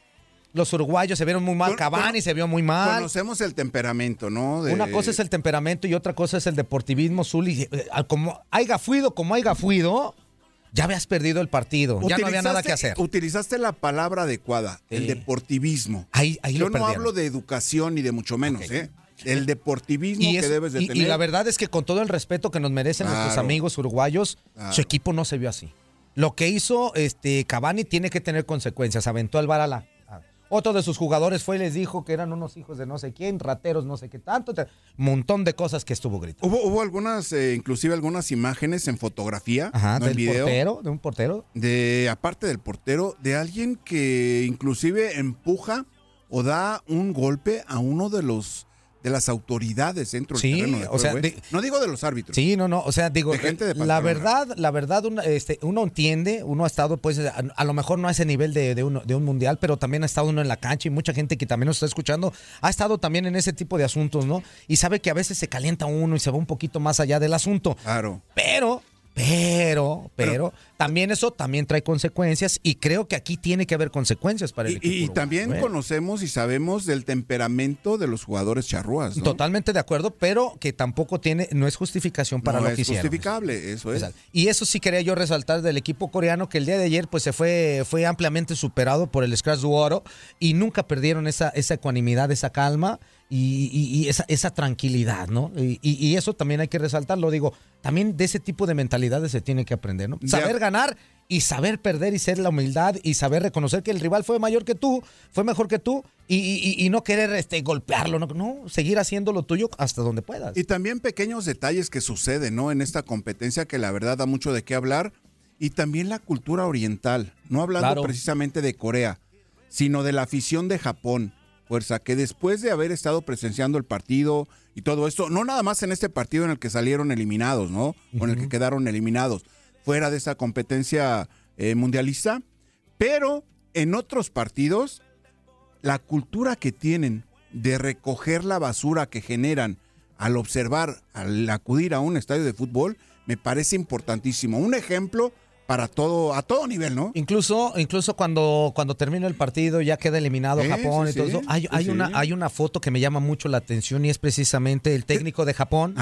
Los uruguayos se vieron muy mal, Con- Cavani con- se vio muy mal. Conocemos el temperamento, ¿no? De- Una cosa es el temperamento y otra cosa es el deportivismo, Zuli. Eh, Como haya fuido, como haya fuido, ya habías perdido el partido. Ya no había nada que hacer. Utilizaste- la palabra adecuada, el deportivismo. Ahí, ahí Yo lo no perdieron. hablo de educación ni de mucho menos. ¿eh? El deportivismo Y, que debes de y- tener. y la verdad es que con todo el respeto que nos merecen nuestros amigos uruguayos, Claro. su equipo no se vio así. Lo que hizo este Cavani tiene que tener consecuencias. Aventó al bar a la. a- Otro de sus jugadores fue y les dijo que eran unos hijos de no sé quién, rateros no sé qué tanto. montón de cosas que estuvo gritando. Hubo, hubo algunas, eh, inclusive algunas imágenes en fotografía, Ajá, no en del video, portero, de un portero. de aparte del portero, de alguien que inclusive empuja o da un golpe a uno de los de las autoridades dentro del Sí, terreno de o sea, ¿eh? de- no digo de los árbitros. Sí, no, no, o sea, digo, De gente de la verdad, la verdad, una- este, uno entiende, uno ha estado, pues, a, a lo mejor no a ese nivel de, de uno- de un mundial, pero también ha estado uno en la cancha y mucha gente que también nos está escuchando ha estado también en ese tipo de asuntos, ¿no? Y sabe que a veces se calienta uno y se va un poquito más allá del asunto. Claro. Pero, pero, pero, también eso también trae consecuencias y creo que aquí tiene que haber consecuencias para el Y, equipo. y también ¿eh? conocemos y sabemos del temperamento de los jugadores charrúas, ¿no? Totalmente de acuerdo, pero que tampoco tiene, no es justificación para no lo es que hicieron. justificable, eso es. Y eso sí quería yo resaltar del equipo coreano que el día de ayer pues se fue, fue ampliamente superado por el Scratch Oro y nunca perdieron esa, esa ecuanimidad, esa calma y, y- y esa, esa tranquilidad, ¿no? Y, eso también hay que resaltarlo, digo, también de ese tipo de mentalidades se tiene que aprender, ¿no? Saber ganar y saber perder y ser la humildad y saber reconocer que el rival fue mayor que tú, fue mejor que tú y, y- y no querer este, golpearlo, no, no, seguir haciendo lo tuyo hasta donde puedas. Y también pequeños detalles que suceden, ¿no? En esta competencia que la verdad da mucho de qué hablar. Y también la cultura oriental, no hablando Claro. precisamente de Corea, sino de la afición de Japón. Fuerza, que después de haber estado presenciando el partido y todo esto, no nada más en este partido en el que salieron eliminados, ¿no? O en el que quedaron eliminados, fuera de esa competencia eh, mundialista, pero en otros partidos, la cultura que tienen de recoger la basura que generan al observar, al acudir a un estadio de fútbol, me parece importantísimo. Un ejemplo para todo, a todo nivel, ¿no? Incluso, incluso cuando, cuando termina el partido, ya queda eliminado Sí, Japón sí, y todo sí. eso. Hay, una, hay una foto que me llama mucho la atención y es precisamente el técnico de Japón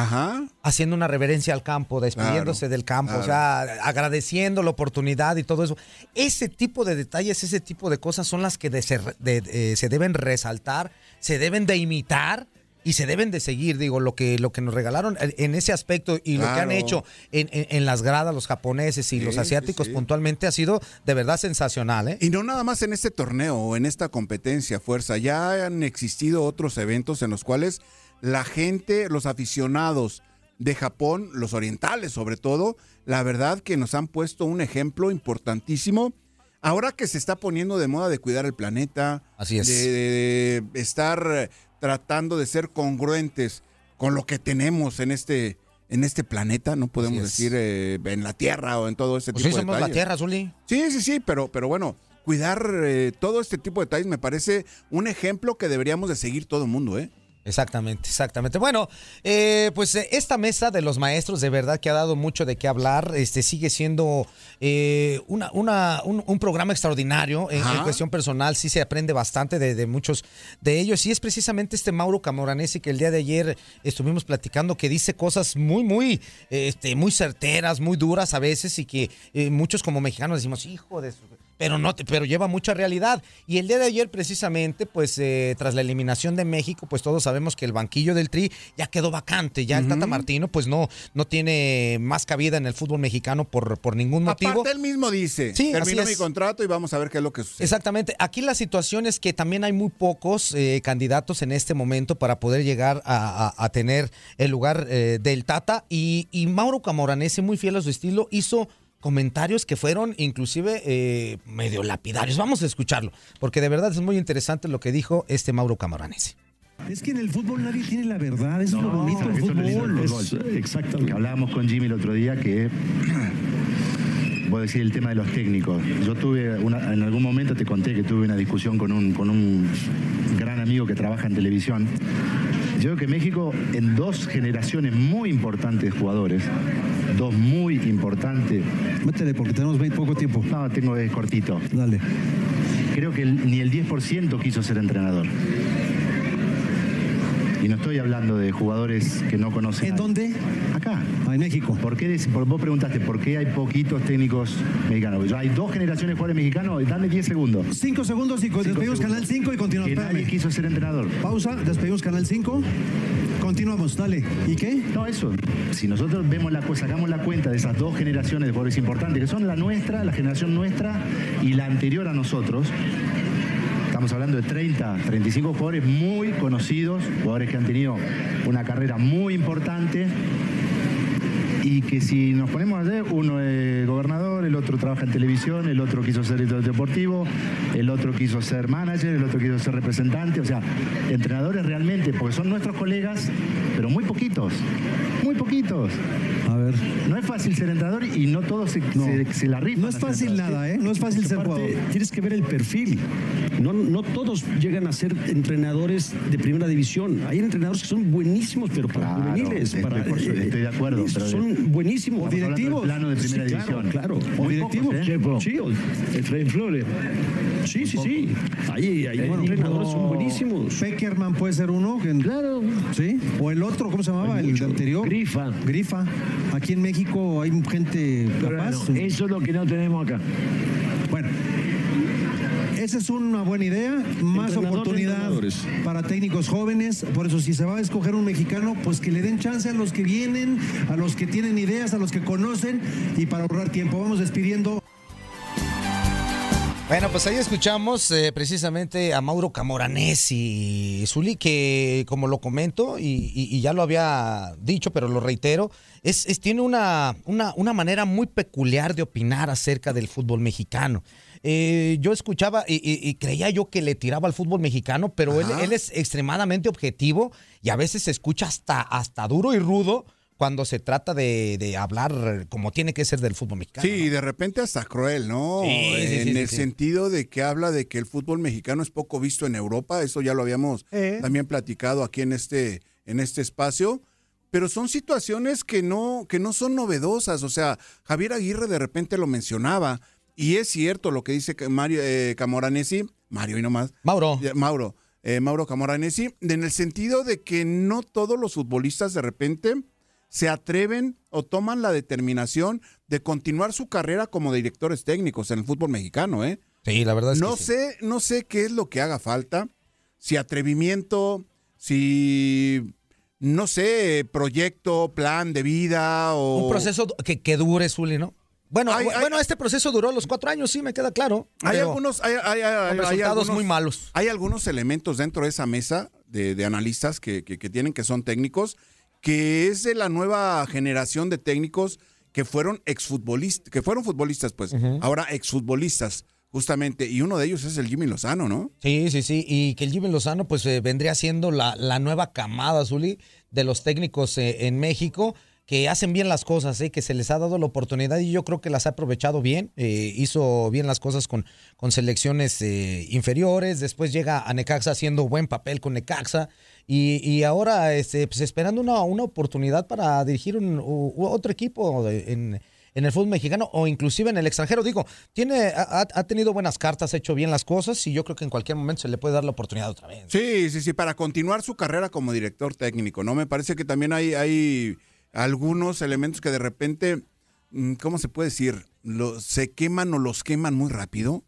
haciendo una reverencia al campo, despidiéndose Claro, del campo, o sea, agradeciendo la oportunidad y todo eso. Ese tipo de detalles, ese tipo de cosas son las que de de- eh, se deben resaltar, se deben de imitar. Y se deben de seguir, digo, lo que, lo que nos regalaron en en ese aspecto y lo que han hecho en, en- en las gradas los japoneses y Sí, los asiáticos sí. puntualmente ha sido de verdad sensacional, ¿eh? Y no nada más en este torneo o en esta competencia, fuerza. Ya han existido otros eventos en los cuales la gente, los aficionados de Japón, los orientales sobre todo, la verdad que nos han puesto un ejemplo importantísimo. Ahora que se está poniendo de moda de cuidar el planeta, Así es. de, de estar eh, tratando de ser congruentes con lo que tenemos en este en este planeta, no podemos decir eh, en la Tierra o en todo ese Pues tipo sí, de somos la. Tierra, Zuli. Sí, sí, sí, pero, pero bueno, cuidar eh, todo este tipo de detalles me parece un ejemplo que deberíamos de seguir todo el mundo, ¿eh? Exactamente, exactamente. Bueno, eh, pues eh, esta mesa de los maestros de verdad que ha dado mucho de qué hablar, este sigue siendo eh, una, una- un, un programa extraordinario en, cuestión personal, sí se aprende bastante de, de muchos de ellos. Y es precisamente este Mauro Camoranesi que el día de ayer estuvimos platicando que dice cosas muy, muy, este, muy certeras, muy duras a veces y que eh, muchos como mexicanos decimos, hijo de su pero no, te- pero lleva mucha realidad. Y el día de ayer, precisamente, pues eh, tras la eliminación de México, pues todos sabemos que el banquillo del Tri ya quedó vacante. Ya el Tata Martino, pues no, no tiene más cabida en el fútbol mexicano por, por ningún motivo. Aparte él mismo dice, Sí, termino mi contrato y vamos a ver qué es lo que sucede. Exactamente. Aquí la situación es que también hay muy pocos eh, candidatos en este momento para poder llegar a, a- a tener el lugar eh, del Tata. Y, y Mauro Camoranesi, muy fiel a su estilo, hizo comentarios que fueron inclusive eh, medio lapidarios. Vamos a escucharlo, porque de verdad es muy interesante lo que dijo este Mauro Camoranesi. Es que en el fútbol nadie tiene la verdad, eso es lo bonito del eso es fútbol. Es- fútbol. exactamente. Hablábamos con Jimmy el otro día que vos decís el tema de los técnicos. Yo tuve una- en algún momento te conté que tuve una discusión con un, con un gran amigo que trabaja en televisión. Yo creo que México en dos generaciones muy importantes de jugadores, dos muy importantes. Métele porque tenemos muy poco tiempo. No, tengo es cortito. Dale. Creo que el- ni el 10% quiso ser entrenador. Y no estoy hablando de jugadores que no conocen. ¿En dónde? Acá. Ah, en México. ¿Por qué, por- vos preguntaste por qué hay poquitos técnicos mexicanos? Yo, hay dos generaciones de jugadores mexicanos, dame 10 segundos. Cinco segundos y despedimos segundos. Canal 5 y continuamos. Que nadie quiso ser entrenador. Pausa, despedimos Canal 5. Continuamos, dale. ¿Y qué? No, eso. Si nosotros vemos la, sacamos la cuenta de esas dos generaciones de jugadores importantes, que son la nuestra, la generación nuestra y la anterior a nosotros, Estamos hablando de 30, 35 jugadores muy conocidos, jugadores que han tenido una carrera muy importante y que si nos ponemos a ver, uno es gobernador, el otro trabaja en televisión, el otro quiso ser director deportivo, el otro quiso ser manager, el otro quiso ser representante, o sea, entrenadores realmente, porque son nuestros colegas, pero muy poquitos, muy poquitos. A ver. No es fácil ser entrenador y no todos se, se- se la rifan. No es fácil nada, ¿eh? No es fácil ser jugador. Tienes que ver el perfil. No, no todos llegan a ser entrenadores de primera división. Hay entrenadores que son buenísimos, pero para Claro, juveniles. estoy para, por- estoy de acuerdo, pero de- son buenísimos. O directivos. Plano de primera Sí, claro, división. Claro, O directivos. pocos, ¿eh? Chepo. Sí, o Efraín Flores. Sí, sí, sí. Ahí hay entrenadores son buenísimos. Peckerman puede ser uno. que- Claro. Sí. O el otro, ¿cómo se llamaba? El anterior. Grifa. Grifa. Aquí en México hay gente Pero capaz. eso es lo que no tenemos acá. Bueno. Esa es una buena idea, más oportunidad para técnicos jóvenes. Por eso, si se va a escoger un mexicano, pues que le den chance a los que vienen, a los que tienen ideas, a los que conocen y para ahorrar tiempo. Vamos despidiendo. Bueno, pues ahí escuchamos eh, precisamente a Mauro Camoranesi, Zuli, que como lo comento y, y- y ya lo había dicho, pero lo reitero, es, es- tiene una, una, una manera muy peculiar de opinar acerca del fútbol mexicano. Eh, yo escuchaba y, y- y creía yo que le tiraba al fútbol mexicano, pero él, él es extremadamente objetivo y a veces se escucha hasta, hasta duro y rudo cuando se trata de, de hablar como tiene que ser del fútbol mexicano. Sí, y de repente hasta cruel, ¿no? Sí, sí, en sí, sí, el sí. sentido de que habla de que el fútbol mexicano es poco visto en Europa, eso ya lo habíamos Eh. también platicado aquí en este, en este espacio. Pero son situaciones que no, que no son novedosas. O sea, Javier Aguirre de repente lo mencionaba. Y es cierto lo que dice Mario eh, Camoranesi, Mario y no más. Mauro. Mauro, eh, Mauro Camoranesi, en el sentido de que no todos los futbolistas de repente se atreven o toman la determinación de continuar su carrera como directores técnicos en el fútbol mexicano, ¿eh? Sí, la verdad es no que sí. sé, no sé qué es lo que haga falta, si atrevimiento, si no sé, proyecto, plan de vida o Un proceso que, que dure, Zuli, ¿no? Bueno, Hay- hay- bueno, este proceso duró los cuatro años, sí, me queda claro. Hay algunos, hay, hay- resultados algunos- muy malos. Hay algunos elementos dentro de esa mesa de, de analistas que, que- que tienen que son técnicos, que es de la nueva generación de técnicos que fueron exfutbolistas, que fueron futbolistas, pues, ahora exfutbolistas, justamente, y uno de ellos es el Jimmy Lozano, ¿no? Sí, sí, sí. Y que el Jimmy Lozano, pues, eh, vendría siendo la, la nueva camada, Zuli, de los técnicos eh, en México que hacen bien las cosas, ¿eh? que se les ha dado la oportunidad y yo creo que las ha aprovechado bien. eh, hizo bien las cosas con, con selecciones eh, inferiores. Después llega a Necaxa haciendo buen papel con Necaxa. Y, y ahora este, pues, esperando una, una oportunidad para dirigir un, otro equipo en, en el fútbol mexicano o inclusive en el extranjero. Digo, tiene, ha, ha- ha tenido buenas cartas, ha hecho bien las cosas y yo creo que en cualquier momento se le puede dar la oportunidad otra vez. Sí, sí, sí, para continuar su carrera como director técnico, ¿no? Me parece que también hay, hay algunos elementos que de repente, mm, ¿cómo se puede decir? Lo- se queman o los queman muy rápido.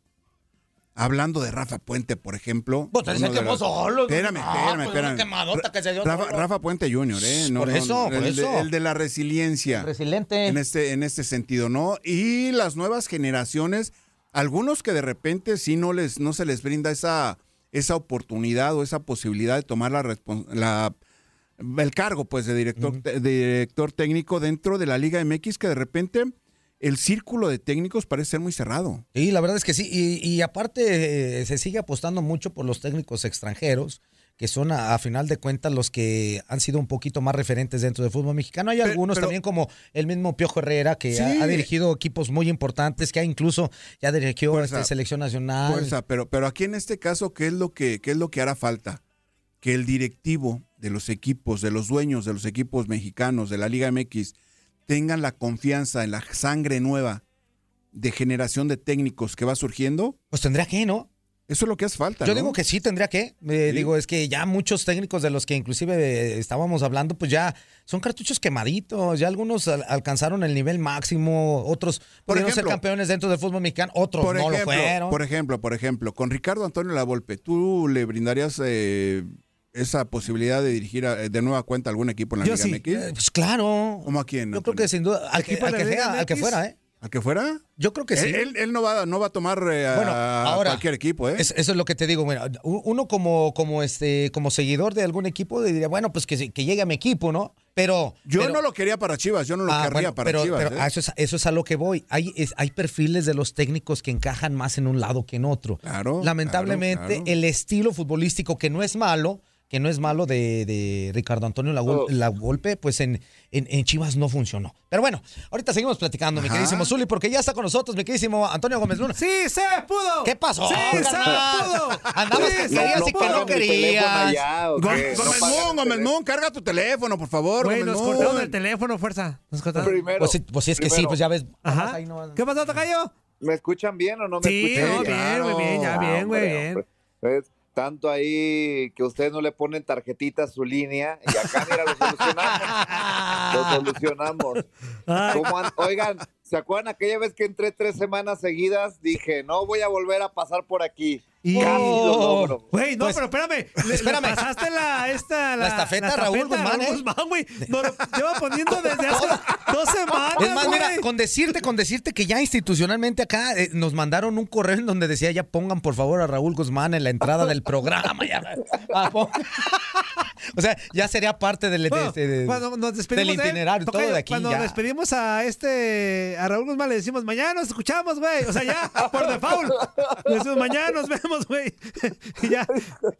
Hablando de Rafa Puente, por ejemplo. Pues se de quemó los- solo. Espérame, Ah, espérame, pues, espérame. Rafa, Puente Jr., ¿eh? Por eso, por el de- eso. el de la resiliencia. Resiliente. En este, en este sentido, ¿no? Y las nuevas generaciones, algunos que de repente sí no les, no se les brinda esa, esa oportunidad o esa posibilidad de tomar la, la el cargo pues de director, de director técnico dentro de la Liga MX que de repente el círculo de técnicos parece ser muy cerrado. Sí, la verdad es que sí. Y, y aparte eh, se sigue apostando mucho por los técnicos extranjeros, que son a, a final de cuentas los que han sido un poquito más referentes dentro del fútbol mexicano. Hay algunos pero- también como el mismo Piojo Herrera, que Sí. ha, ha dirigido equipos muy importantes, que ha incluso ya dirigió Fuerza. este, selección nacional. Fuerza, pero, pero aquí en este caso, ¿qué es lo que, qué es lo que hará falta? Que el directivo de los equipos, de los dueños de los equipos mexicanos de la Liga MX, tengan la confianza en la sangre nueva de generación de técnicos que va surgiendo. Pues tendría que, ¿no? Eso es lo que hace falta. Yo ¿no? digo que sí, tendría que. Eh, Digo, es que ya muchos técnicos de los que inclusive estábamos hablando, pues ya son cartuchos quemaditos. Ya algunos al- alcanzaron el nivel máximo, otros Por pudieron ser campeones dentro del fútbol mexicano, otros por no ejemplo, lo fueron. Por ejemplo, por ejemplo, con Ricardo Antonio Lavolpe, ¿tú le brindarías eh, esa posibilidad de dirigir a- de nueva cuenta algún equipo en la Yo Liga sí. MX? Eh, pues claro. ¿Cómo a quién? Yo creo que sin duda, al que, ¿Equipo al que Liga sea, al que MX? fuera, ¿eh? ¿Al que fuera? Yo creo que sí. Él, él- él no, va, no va a tomar eh, a Bueno, ahora, cualquier equipo, ¿eh? Es- eso es lo que te digo. Bueno, uno como, como, este, como seguidor de algún equipo diría, bueno, pues que, que llegue a mi equipo, ¿no? Pero. Yo pero- no lo quería para Chivas, yo no lo Ah, querría bueno, para pero, Chivas. pero ¿eh? a eso, es, eso es a lo que voy. Hay, es- hay perfiles de los técnicos que encajan más en un lado que en otro. Claro, Lamentablemente, claro, claro. el estilo futbolístico, que no es malo, que no es malo de, de Ricardo Antonio La, Oh. Golpe, pues en, en, en Chivas no funcionó. Pero bueno, ahorita seguimos platicando, mi queridísimo Zuli, porque ya está con nosotros, mi queridísimo Antonio Gómez Luna. ¡Sí se pudo! ¿Qué pasó? ¡Sí se pudo! Andabas que Sí, querías no y que no querías. Gómez el Gómez Moon, carga tu teléfono, por favor. Güey, Gómez nos Moon. cortaron el teléfono, fuerza. Nos cortaron. Primero, Pues sí, pues sí, es que sí, pues ya ves. Ajá. ahí no- ¿Qué pasó, Tocayo? ¿Me escuchan bien o no me Sí, escuchan no, bien, muy bien, ya Ah, bien, güey, hombre, bien. Tanto ahí que ustedes no le ponen tarjetita a su línea y acá, mira, lo solucionamos. lo solucionamos. ¿Cómo an- Oigan, ¿se acuerdan aquella vez que entré tres semanas seguidas? Dije, no voy a volver a pasar por aquí. Y- lo logro. Güey, no, Pues, pero espérame. Le- le espérame. pasaste la, esta, la, La estafeta a Raúl Guzmán, ¿eh? Guzmán, güey. Nos lo lleva poniendo desde hace dos semanas, Es más, mira, con decirte, con decirte que ya institucionalmente acá eh, nos mandaron un correo en donde decía ya pongan por favor a Raúl Guzmán en la entrada del programa. ya. O sea, ya sería parte del, de- Bueno, de- de- cuando nos despedimos del de él, itinerario, todo tocayo, de aquí Cuando ya. despedimos a este, a Raúl Guzmán, le decimos, mañana nos escuchamos, güey. O sea, ya, por default. Le decimos, mañana nos vemos, güey. Y ya.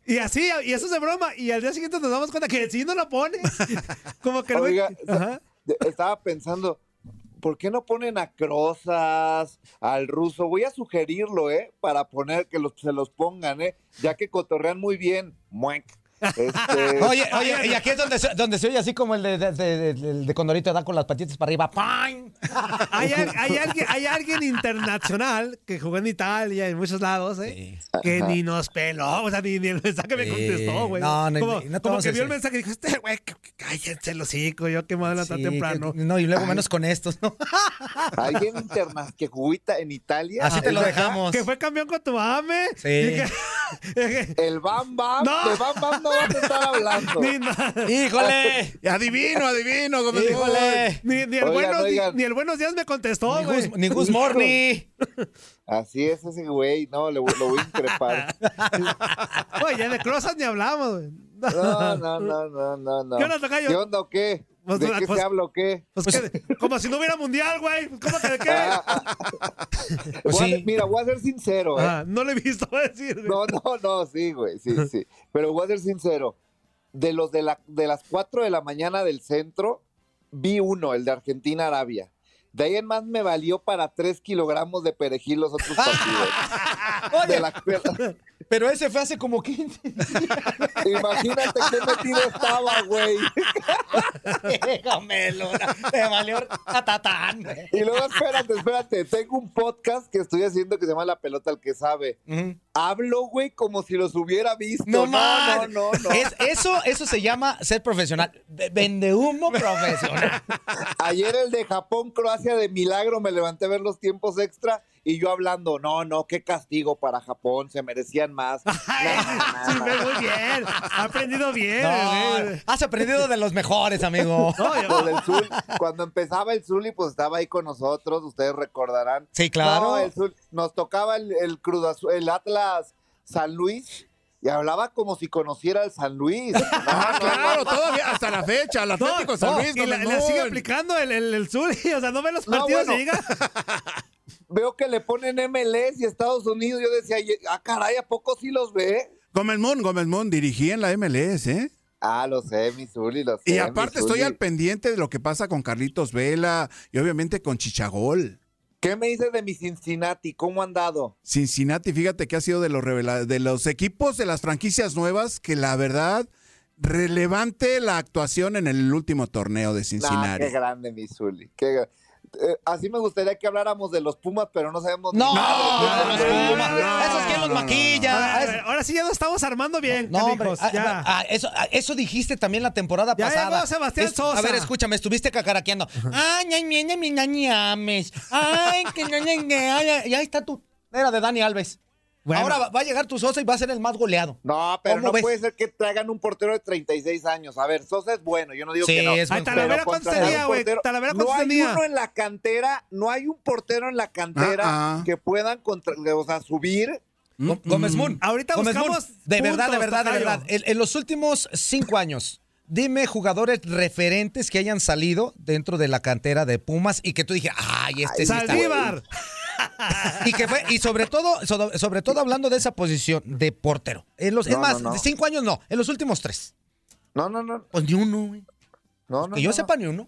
Y así, y eso es de broma. Y al día siguiente nos damos cuenta que sí no lo pone. Como que el. Oiga, Ajá. de- estaba pensando, ¿por qué no ponen a Crozas, al ruso? Voy a sugerirlo, ¿eh? Para poner que los, se los pongan, ¿eh? Ya que cotorrean muy bien. Muec. Este, Oye, oye, y aquí es donde se, donde se oye así como el de, de, de- de- de Condorito da con las patitas para arriba. ¡Pam! Hay, al- hay alguien, hay alguien internacional que jugó en Italia, en muchos lados, ¿eh? Que Ajá. ni nos peló, o sea, ni, ni el mensaje me contestó, güey. No, no, como no como que vio el mensaje y dijo, este güey, cállense el hocico, yo que levantar Sí, temprano. que- no, y luego menos con estos, ¿no? Alguien interna que jugó en Italia. Así te lo ¿Es dejamos. Que fue campeón con tu mame. Sí. Que- El Bam Bam, No. de Bam Bam no vas a estar hablando. ¡Híjole! Adivino, adivino. como. ¡Híjole! ni, ni el Oigan, buenos, ni- oigan. ni el buenos días me contestó, Ni güey. Gus, ni Gus Morni. Así es ese güey, no, le, lo voy a increpar. Oye, de Crozas ni hablamos, güey. No, no, no, no, no, no. ¿Qué onda, tocayo? ¿Qué onda o qué? Pues, ¿De qué pues- se habla o qué? Pues como si no hubiera mundial, güey. ¿Cómo que de qué? Pues Voy a- sí. mira, voy a ser sincero, ¿eh? Ah, no le he visto decir, güey. No, no, no, sí, güey, sí, sí. Pero voy a ser sincero. De los de, la, de las 4 de la mañana del centro, vi uno, el de Argentina-Arabia. De ahí en más me valió para 3 kilogramos de perejil los otros partidos. Oye, De la- pero ese fue hace como 15 imagínate qué metido estaba, güey. Déjame, Luna. Te valió tatatán. Y luego, espérate, espérate. Tengo un podcast que estoy haciendo que se llama La Pelota al que sabe. Hablo, güey, como si los hubiera visto. No, no, no, no. no. Es- eso, eso se llama ser profesional. Vende humo profesional. Ayer el de Japón, Croacia, de milagro, me levanté a ver los tiempos extra y yo hablando, no, no, qué castigo para Japón, se merecían más. Sí, muy bien. Ha aprendido bien, No, güey. has aprendido de los mejores, amigo. No, yo- Zul, cuando empezaba el Zuli, pues estaba ahí con nosotros, ustedes recordarán. Sí, claro. No, el Zul- nos tocaba el, el Cruz Azul- el Atlas San Luis y hablaba como si conociera al San Luis. No, Ah, no, claro, no. todavía hasta la fecha, el Atlético No, San no, Luis. y la, la sigue aplicando el, el, el Zuli, o sea, no ve los No, partidos bueno. y diga. Veo que le ponen MLS y Estados Unidos. Yo decía, "Ye- ah, caray, ¿a poco sí los ve? Gómez Moon, Gómez Moon, dirigí en la MLS, ¿eh? Ah, lo sé, mi Zuli, lo sé. Y aparte estoy al pendiente de lo que pasa con Carlitos Vela y obviamente con Chichagol. ¿Qué me dices de mi Cincinnati? ¿Cómo han dado? Cincinnati, fíjate que ha sido de los de los equipos de las franquicias nuevas que la verdad relevante la actuación en el último torneo de Nah, Cincinnati. qué grande, mi Zuli. qué gra- Eh, así me gustaría que habláramos de los Pumas, pero no sabemos. No, nada de los los Pumas, esos que los maquilla. ver, ahora sí ya nos estamos armando bien, No, hombre, ah, ya. ah, eso, ah, eso dijiste también la temporada Ya pasada. llegó Sebastián Es- Sosa. A ver, escúchame, estuviste cacaraqueando. Ay, ay, mi, mi, mi, ames. Ay, que no, no, no, ay, y ahí está tu. Era de Dani Alves. Bueno. Ahora va, va a llegar tu Sosa y va a ser el más goleado. No, pero ¿Cómo no ves? puede ser que traigan un portero de 36 años. A ver, Sosa es bueno, yo no digo Sí, que no. es Ay, Talavera, ¿cuántos tenía, güey? portero- Talavera, No ¿cuántos hay uno en la cantera, no hay un portero en la cantera Ah, ah. que puedan contra- o sea, subir. Gó- Gómez Moon. Ahorita Gómez buscamos Moon. De verdad, de verdad, de verdad. En, en los últimos cinco años, dime jugadores referentes que hayan salido dentro de la cantera de Pumas y que tú dije, ay, este sí está Saldívar. Y que fue y sobre todo sobre, sobre todo hablando de esa posición de portero en los es más no, no. de cinco años no en los últimos tres No, no, no. pues ni uno güey. No, no, que yo no, sepa ni uno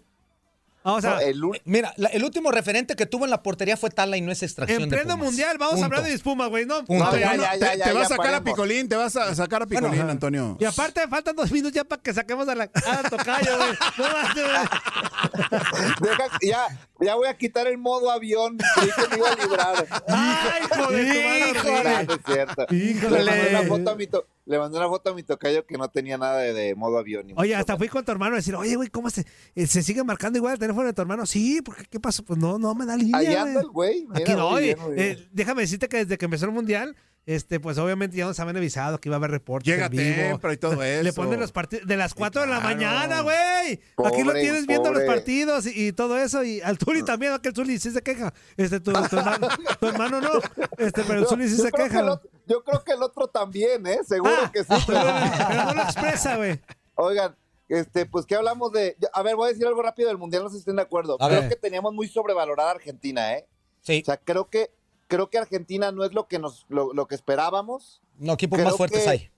o sea, no, el un- mira la- el último referente que tuvo en la portería fue Tala y no es extracción en de pleno Pumas. mundial, vamos Punto. a hablar de Espuma, güey, ¿no? No, ya, No, ya, te, ya, ya, te va a sacar a. Picolín, te vas a sacar a Picolín. Antonio. Y aparte faltan dos minutos ya para que saquemos a la ah, tocayo, güey. No. Deja- ya, ya voy a quitar el modo avión. Creí que me iba a librar. Ay, madre. Híjole. No es cierto. Híjole. Le mandé, una foto a mi to- le mandé una foto a mi tocayo que no tenía nada de, de modo avión. ni Oye, hasta fui con tu hermano a decir, oye, güey, ¿cómo se, eh, se sigue marcando igual el teléfono de tu hermano? Sí, porque ¿qué pasó? Pues no, no me da línea, güey. anda el güey. mira, Aquí no, oye, bien. eh, déjame decirte que desde que empezó el mundial, este, pues obviamente ya nos habían avisado que iba a haber reportes Llega en vivo. y todo eso. Le ponen los partidos de las 4 de la mañana, güey. Aquí lo tienes viendo los partidos y, y todo eso. Y al Zuli también, aquel Zuli sí se queja. Este, tu, tu hermano, tu hermano no. Este, pero el Zuli sí yo se que queja. yo creo que el otro también, ¿eh? Seguro Ah, que sí. pero, pero- pero no lo expresa, güey. Oigan, este, pues que hablamos de. A ver, voy a decir algo rápido del Mundial, no sé si estén de acuerdo. A creo ver. que teníamos muy sobrevalorada a Argentina, ¿eh? Sí. O sea, creo que, creo que Argentina no es lo que nos, lo, lo que esperábamos. No, equipos Creo más fuertes que- hay.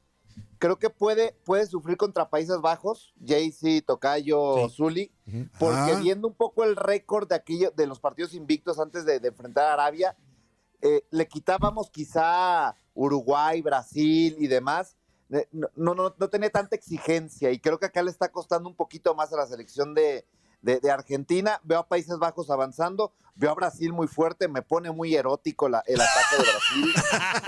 Creo que puede, puede sufrir contra Países Bajos, Jaycee, Tocayo, Zuli, porque Ah. viendo un poco el récord de aquello, de los partidos invictos antes de, de enfrentar a Arabia, eh, le quitábamos quizá Uruguay, Brasil y demás. Eh, No, no, no, no tenía tanta exigencia y creo que acá le está costando un poquito más a la selección de, de- de Argentina. Veo a Países Bajos avanzando, veo a Brasil muy fuerte, me pone muy erótico la- el ataque de Brasil.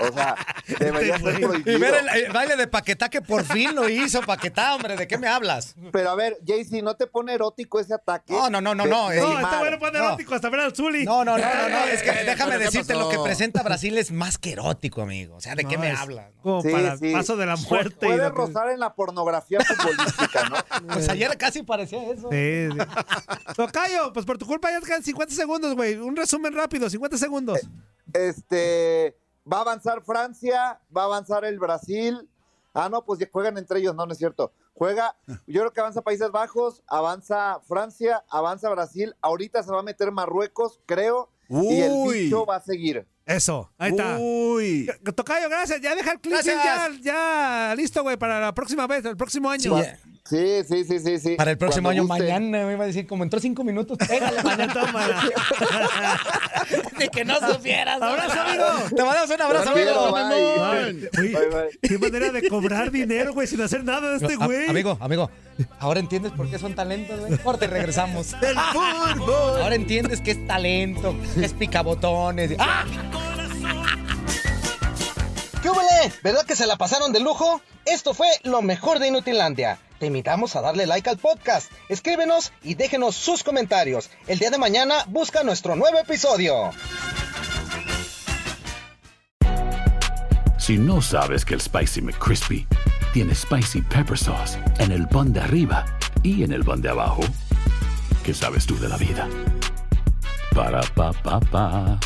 O sea, debería ser Y prohibido. ver el, el baile de Paquetá que por fin lo hizo, Paquetá, hombre, ¿de qué me hablas? Pero a ver, Jaycee, ¿no te pone erótico ese ataque? No, no, no, no, no. eh, No, este güey pone No. erótico hasta ver al Zuli. No, no, no, no, no, es que déjame ¿Pero qué decirte lo que presenta Brasil es más que erótico, amigo. O sea, ¿de qué me hablas? Como Sí, para sí. paso de la Pu- muerte. y Puede que- rozar en la pornografía futbolística, ¿no? Pues ayer casi parecía eso. Sí, sí. Tocayo, pues por tu culpa ya te quedan 50 segundos, güey. Un resumen rápido, 50 segundos. Este, va a avanzar Francia, va a avanzar el Brasil. Ah, no, pues ya juegan entre ellos, no, no es cierto. Juega, yo creo que avanza Países Bajos, avanza Francia, avanza Brasil. Ahorita se va a meter Marruecos, creo. Y el Uy. bicho va a seguir. Eso, ahí está. Uy. Tocayo, gracias. Ya deja el clip ya, ya listo, güey, para la próxima vez, el próximo año. Sí, Sí, sí, sí, sí, sí. Para el próximo Cuando año, mañana me iba a decir, como entró cinco minutos, pégale, mañana. Tómala. De que no supieras. Abrazo, amigo. Te mandamos un abrazo, amigo. bye. Bye, bye. Qué manera de cobrar dinero, güey, sin hacer nada de este güey. amigo, amigo, ahora entiendes por qué son talentos, güey. Corte regresamos. El fútbol. Ahora entiendes que es talento, que es picabotones. ¡Ah! ¿Qué huele? ¿Verdad que se la pasaron de lujo? Esto fue lo mejor de Inutilandia. Te invitamos a darle like al podcast, escríbenos y déjenos sus comentarios. El día de mañana busca nuestro nuevo episodio. Si no sabes que el Spicy McCrispy tiene Spicy Pepper Sauce en el pan de arriba y en el pan de abajo, ¿qué sabes tú de la vida? Para, pa, pa, pa.